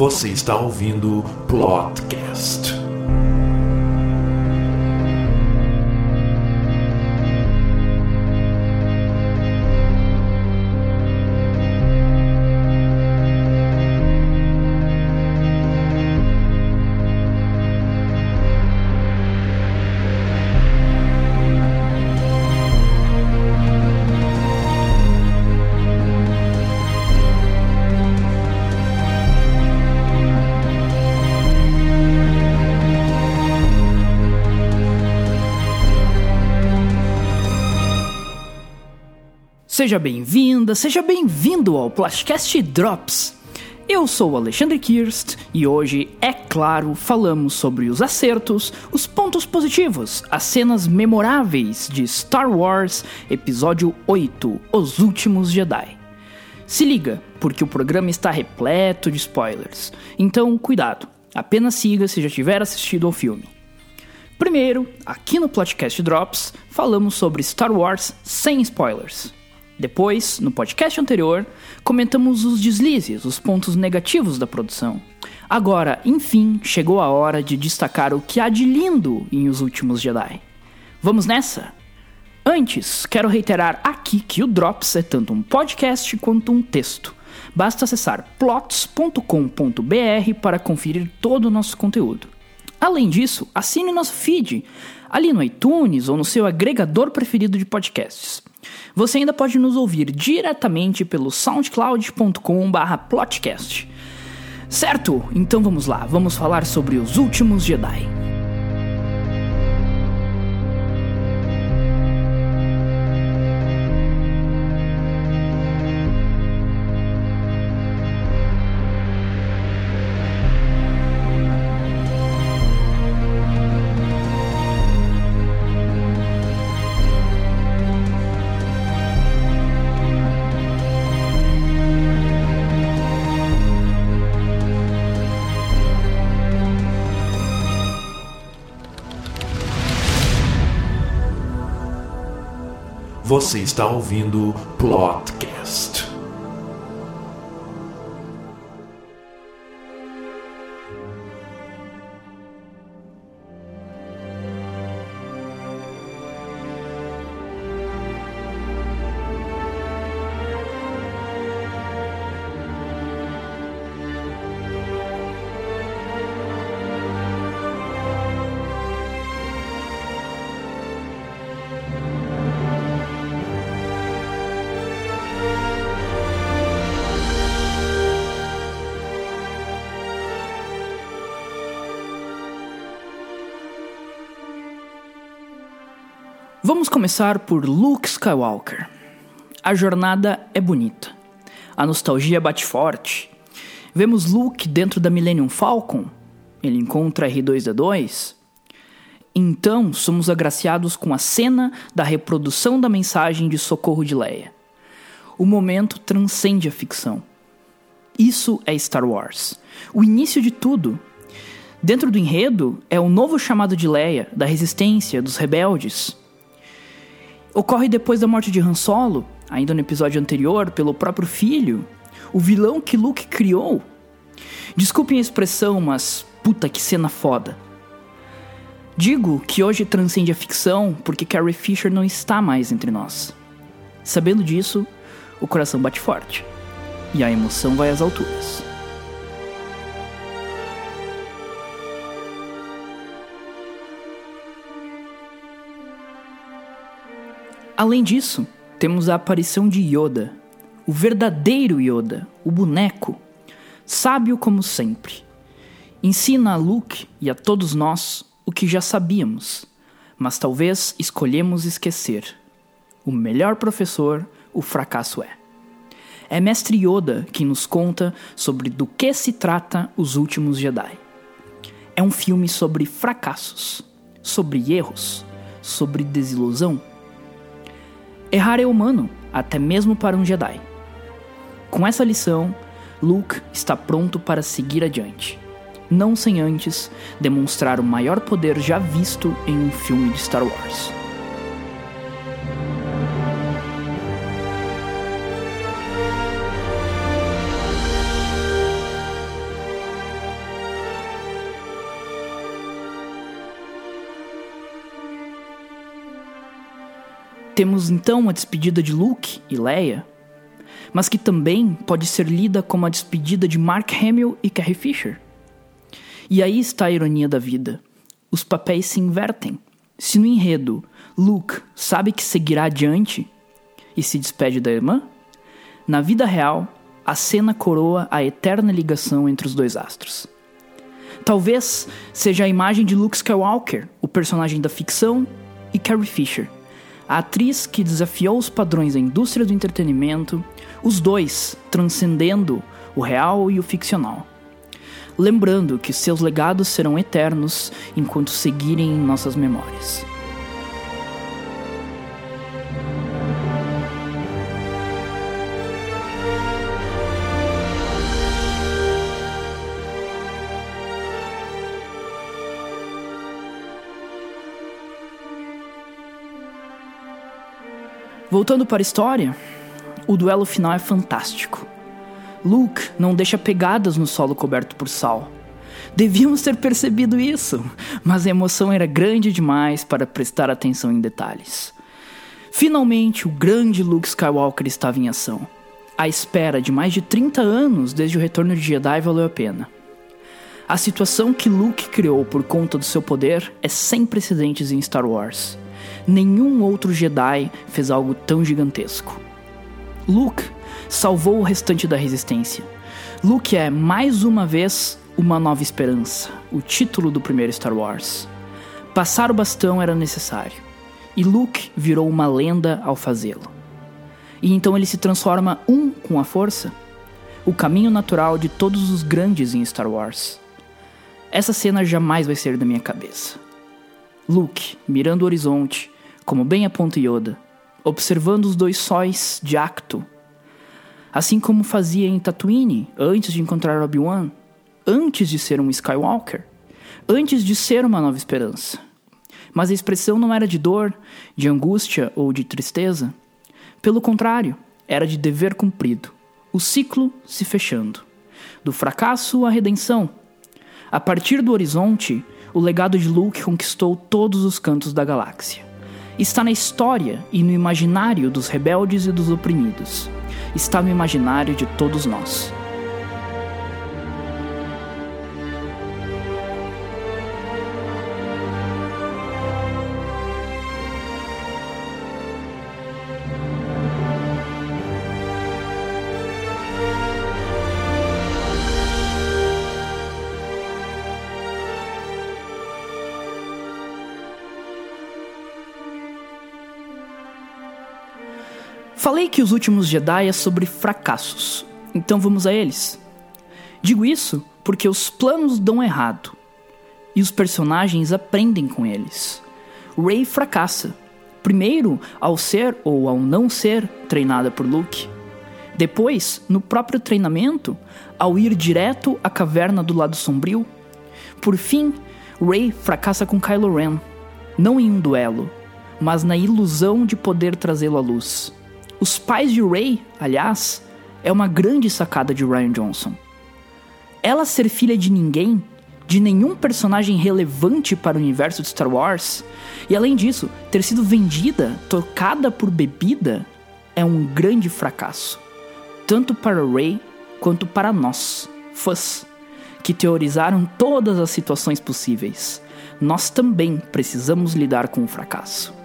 Você está ouvindo Plotcast. Seja bem-vinda, seja bem-vindo ao Plastcast Drops. Eu sou Alexandre Kirst e hoje, é claro, falamos sobre os acertos, os pontos positivos, as cenas memoráveis de Star Wars Episódio 8 Os Últimos Jedi. Se liga, porque o programa está repleto de spoilers, então cuidado, apenas siga se já tiver assistido ao filme. Primeiro, aqui no Plotcast Drops, falamos sobre Star Wars sem spoilers. Depois, no podcast anterior, comentamos os deslizes, os pontos negativos da produção. Agora, enfim, chegou a hora de destacar o que há de lindo em Os Últimos Jedi. Vamos nessa? Antes, quero reiterar aqui que o Drops é tanto um podcast quanto um texto. Basta acessar plots.com.br para conferir todo o nosso conteúdo. Além disso, assine nosso feed ali no iTunes ou no seu agregador preferido de podcasts. Você ainda pode nos ouvir diretamente pelo soundcloud.com/plotcast. Certo? Então vamos lá, vamos falar sobre os últimos Jedi. Você está ouvindo Plotcast. Vamos começar por Luke Skywalker. A jornada é bonita. A nostalgia bate forte. Vemos Luke dentro da Millennium Falcon. Ele encontra R2D2. Então, somos agraciados com a cena da reprodução da mensagem de socorro de Leia. O momento transcende a ficção. Isso é Star Wars. O início de tudo. Dentro do enredo é o novo chamado de Leia, da resistência, dos rebeldes, ocorre depois da morte de Han Solo, ainda no episódio anterior, pelo próprio filho, o vilão que Luke criou. Desculpem a expressão, mas puta que cena foda. Digo que hoje transcende a ficção porque Carrie Fisher não está mais entre nós. Sabendo disso, o coração bate forte e a emoção vai às alturas. Além disso, temos a aparição de Yoda, o verdadeiro Yoda, o boneco, sábio como sempre. Ensina a Luke e a todos nós o que já sabíamos, mas talvez escolhemos esquecer. O melhor professor, o fracasso é. É Mestre Yoda quem nos conta sobre do que se trata Os Últimos Jedi. É um filme sobre fracassos, sobre erros, sobre desilusão Errar é humano, até mesmo para um Jedi. Com essa lição, Luke está pronto para seguir adiante, não sem antes demonstrar o maior poder já visto em um filme de Star Wars. Temos então a despedida de Luke e Leia, mas que também pode ser lida como a despedida de Mark Hamill e Carrie Fisher. E aí está a ironia da vida. Os papéis se invertem. Se no enredo Luke sabe que seguirá adiante e se despede da irmã, na vida real a cena coroa a eterna ligação entre os dois astros. Talvez seja a imagem de Luke Skywalker, o personagem da ficção, e Carrie Fisher, a atriz que desafiou os padrões da indústria do entretenimento, os dois transcendendo o real e o ficcional. Lembrando que seus legados serão eternos enquanto seguirem em nossas memórias. Voltando para a história, o duelo final é fantástico. Luke não deixa pegadas no solo coberto por sal. Devíamos ter percebido isso, mas a emoção era grande demais para prestar atenção em detalhes. Finalmente, o grande Luke Skywalker estava em ação. A espera de mais de 30 anos desde o retorno de Jedi valeu a pena. A situação que Luke criou por conta do seu poder é sem precedentes em Star Wars. Nenhum outro Jedi fez algo tão gigantesco. Luke salvou o restante da resistência. Luke é, mais uma vez, uma nova esperança, o título do primeiro Star Wars. Passar o bastão era necessário, e Luke virou uma lenda ao fazê-lo. E então ele se transforma um com a força, o caminho natural de todos os grandes em Star Wars. Essa cena jamais vai sair da minha cabeça. Luke, mirando o horizonte, como bem aponta Yoda, observando os dois sóis de Acto, assim como fazia em Tatooine antes de encontrar Obi-Wan, antes de ser um Skywalker, antes de ser uma nova esperança. Mas a expressão não era de dor, de angústia ou de tristeza. Pelo contrário, era de dever cumprido, o ciclo se fechando, do fracasso à redenção. A partir do horizonte, o legado de Luke conquistou todos os cantos da galáxia. Está na história e no imaginário dos rebeldes e dos oprimidos. Está no imaginário de todos nós. Falei que os últimos Jedi é sobre fracassos, então vamos a eles. Digo isso porque os planos dão errado e os personagens aprendem com eles. Rey fracassa, primeiro ao ser ou ao não ser treinada por Luke. Depois, no próprio treinamento, ao ir direto à caverna do lado sombrio. Por fim, Rey fracassa com Kylo Ren, não em um duelo, mas na ilusão de poder trazê-lo à luz. Os pais de Rey, aliás, é uma grande sacada de Ryan Johnson. Ela ser filha de ninguém, de nenhum personagem relevante para o universo de Star Wars, e além disso, ter sido vendida, tocada por bebida, é um grande fracasso. Tanto para Rey quanto para nós, fãs, que teorizaram todas as situações possíveis. Nós também precisamos lidar com o fracasso.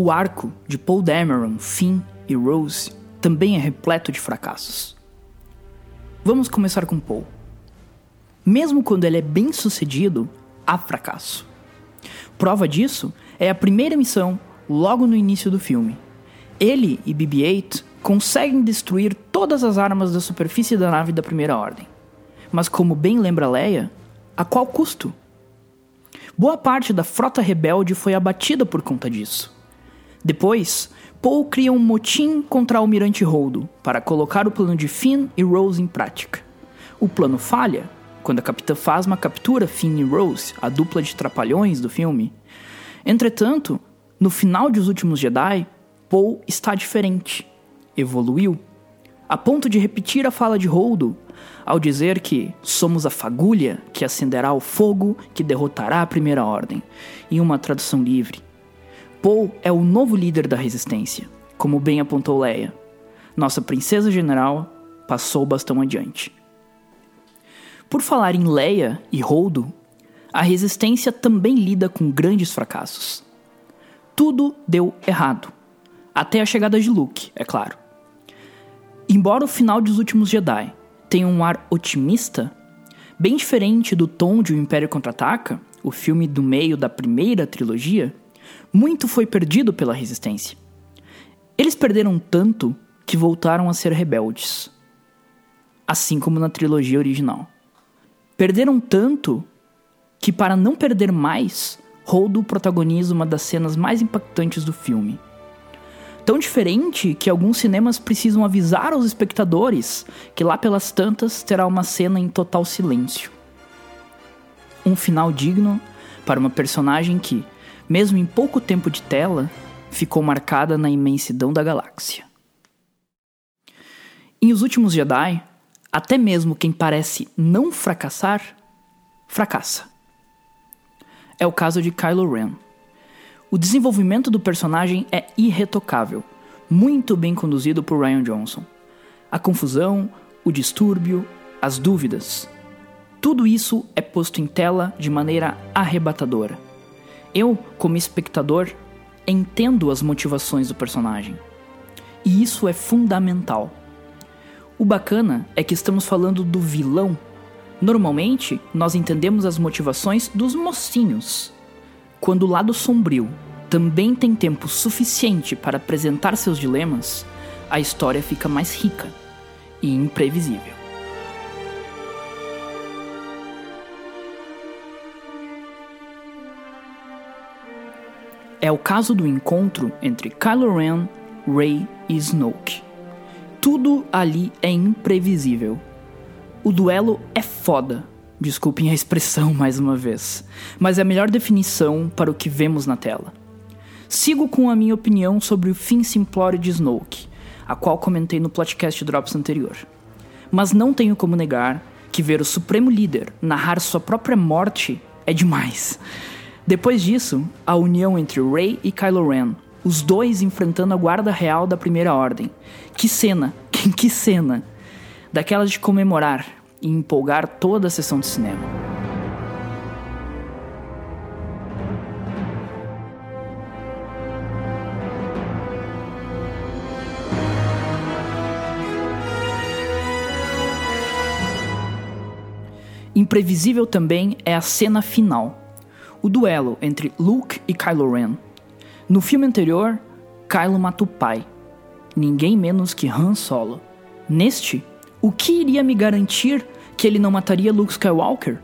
O arco de Paul Dameron, Finn e Rose também é repleto de fracassos. Vamos começar com Paul. Mesmo quando ele é bem sucedido, há fracasso. Prova disso é a primeira missão logo no início do filme. Ele e BB-8 conseguem destruir todas as armas da superfície da nave da Primeira Ordem. Mas como bem lembra Leia, a qual custo? Boa parte da frota rebelde foi abatida por conta disso. Depois, Paul cria um motim contra o Almirante Holdo para colocar o plano de Finn e Rose em prática. O plano falha quando a Capitã Phasma captura Finn e Rose, a dupla de trapalhões do filme. Entretanto, no final de Os Últimos Jedi, Paul está diferente. Evoluiu. a ponto de repetir a fala de Holdo ao dizer que somos a fagulha que acenderá o fogo que derrotará a Primeira Ordem, em uma tradução livre. Paul é o novo líder da resistência, como bem apontou Leia. Nossa princesa general passou o bastão adiante. Por falar em Leia e Holdo, a resistência também lida com grandes fracassos. Tudo deu errado, até a chegada de Luke, é claro. Embora o final dos últimos Jedi tenha um ar otimista, bem diferente do tom de O Império Contra-Ataca, o filme do meio da primeira trilogia, muito foi perdido pela resistência. Eles perderam tanto que voltaram a ser rebeldes, assim como na trilogia original. Perderam tanto que, para não perder mais, Holdo protagoniza uma das cenas mais impactantes do filme. Tão diferente que alguns cinemas precisam avisar aos espectadores que lá pelas tantas terá uma cena em total silêncio. Um final digno para uma personagem que, mesmo em pouco tempo de tela, ficou marcada na imensidão da galáxia. Em Os Últimos Jedi, até mesmo quem parece não fracassar, fracassa. É o caso de Kylo Ren. O desenvolvimento do personagem é irretocável, muito bem conduzido por Ryan Johnson. A confusão, o distúrbio, as dúvidas, tudo isso é posto em tela de maneira arrebatadora. Eu, como espectador, entendo as motivações do personagem. E isso é fundamental. O bacana é que estamos falando do vilão. Normalmente, nós entendemos as motivações dos mocinhos. Quando o lado sombrio também tem tempo suficiente para apresentar seus dilemas, a história fica mais rica e imprevisível. É o caso do encontro entre Kylo Ren, Rey e Snoke. Tudo ali é imprevisível. O duelo é foda. Desculpem a expressão mais uma vez, mas é a melhor definição para o que vemos na tela. Sigo com a minha opinião sobre o fim simplório de Snoke, a qual comentei no podcast Drops anterior. Mas não tenho como negar que ver o Supremo Líder narrar sua própria morte é demais. Depois disso, a união entre Rey e Kylo Ren os dois enfrentando a guarda real da Primeira Ordem. Que cena! que cena! Daquelas de comemorar e empolgar toda a sessão de cinema. Imprevisível também é a cena final, o duelo entre Luke e Kylo Ren no filme anterior, Kylo mata o pai, ninguém menos que Han Solo. Neste, o que iria me garantir que ele não mataria Luke Skywalker?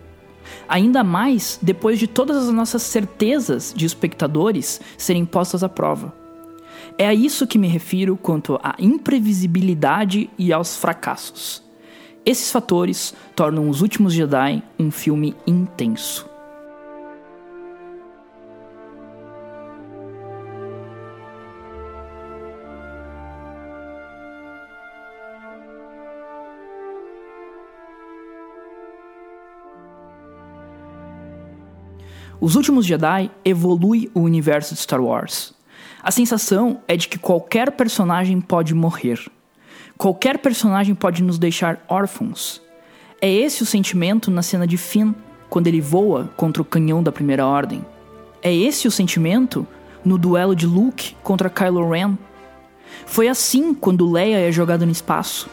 Ainda mais depois de todas as nossas certezas de espectadores serem postas à prova. É a isso que me refiro quanto à imprevisibilidade e aos fracassos. Esses fatores tornam Os Últimos Jedi um filme intenso. Os Últimos Jedi evolui o universo de Star Wars. A sensação é de que qualquer personagem pode morrer. Qualquer personagem pode nos deixar órfãos. É esse o sentimento na cena de Finn, quando ele voa contra o canhão da Primeira Ordem. É esse o sentimento no duelo de Luke contra Kylo Ren. Foi assim quando Leia é jogada no espaço.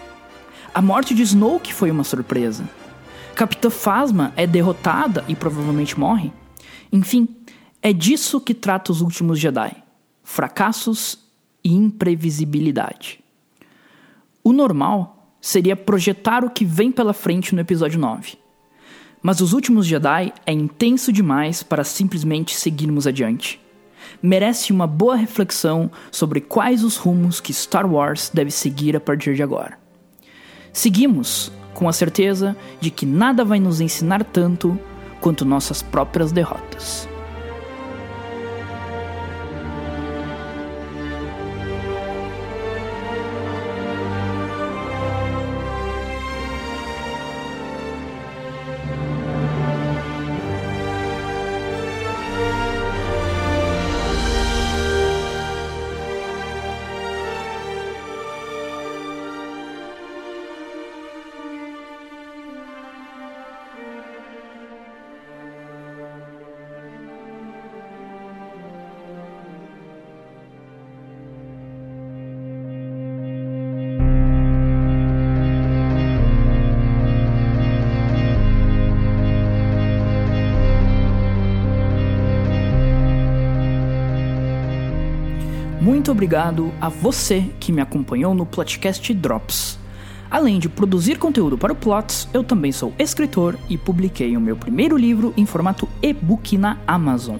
A morte de Snoke foi uma surpresa. Capitã Phasma é derrotada e provavelmente morre. Enfim, é disso que trata os últimos Jedi: fracassos e imprevisibilidade. O normal seria projetar o que vem pela frente no episódio 9. Mas os últimos Jedi é intenso demais para simplesmente seguirmos adiante. Merece uma boa reflexão sobre quais os rumos que Star Wars deve seguir a partir de agora. Seguimos com a certeza de que nada vai nos ensinar tanto quanto nossas próprias derrotas. Muito obrigado a você que me acompanhou no podcast Drops. Além de produzir conteúdo para o Plots, eu também sou escritor e publiquei o meu primeiro livro em formato e-book na Amazon.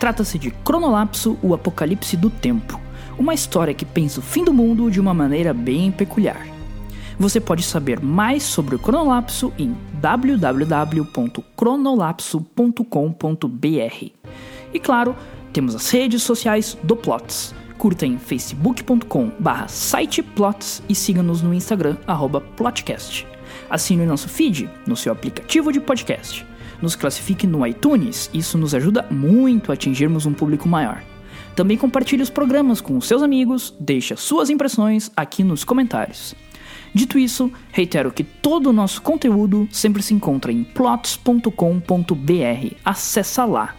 Trata-se de Cronolapso, o Apocalipse do Tempo, uma história que pensa o fim do mundo de uma maneira bem peculiar. Você pode saber mais sobre o Cronolapso em www.cronolapso.com.br. E claro, temos as redes sociais do Plots. Curta em facebook.com siteplots e siga-nos no Instagram, arroba plotcast. Assine o nosso feed no seu aplicativo de podcast. Nos classifique no iTunes, isso nos ajuda muito a atingirmos um público maior. Também compartilhe os programas com os seus amigos, deixe suas impressões aqui nos comentários. Dito isso, reitero que todo o nosso conteúdo sempre se encontra em plots.com.br. Acesse lá.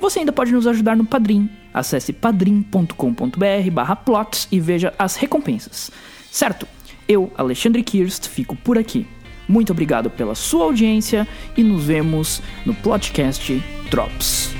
Você ainda pode nos ajudar no Padrim. Acesse padrim.com.br barra plots e veja as recompensas. Certo? Eu, Alexandre Kirst, fico por aqui. Muito obrigado pela sua audiência e nos vemos no podcast Drops.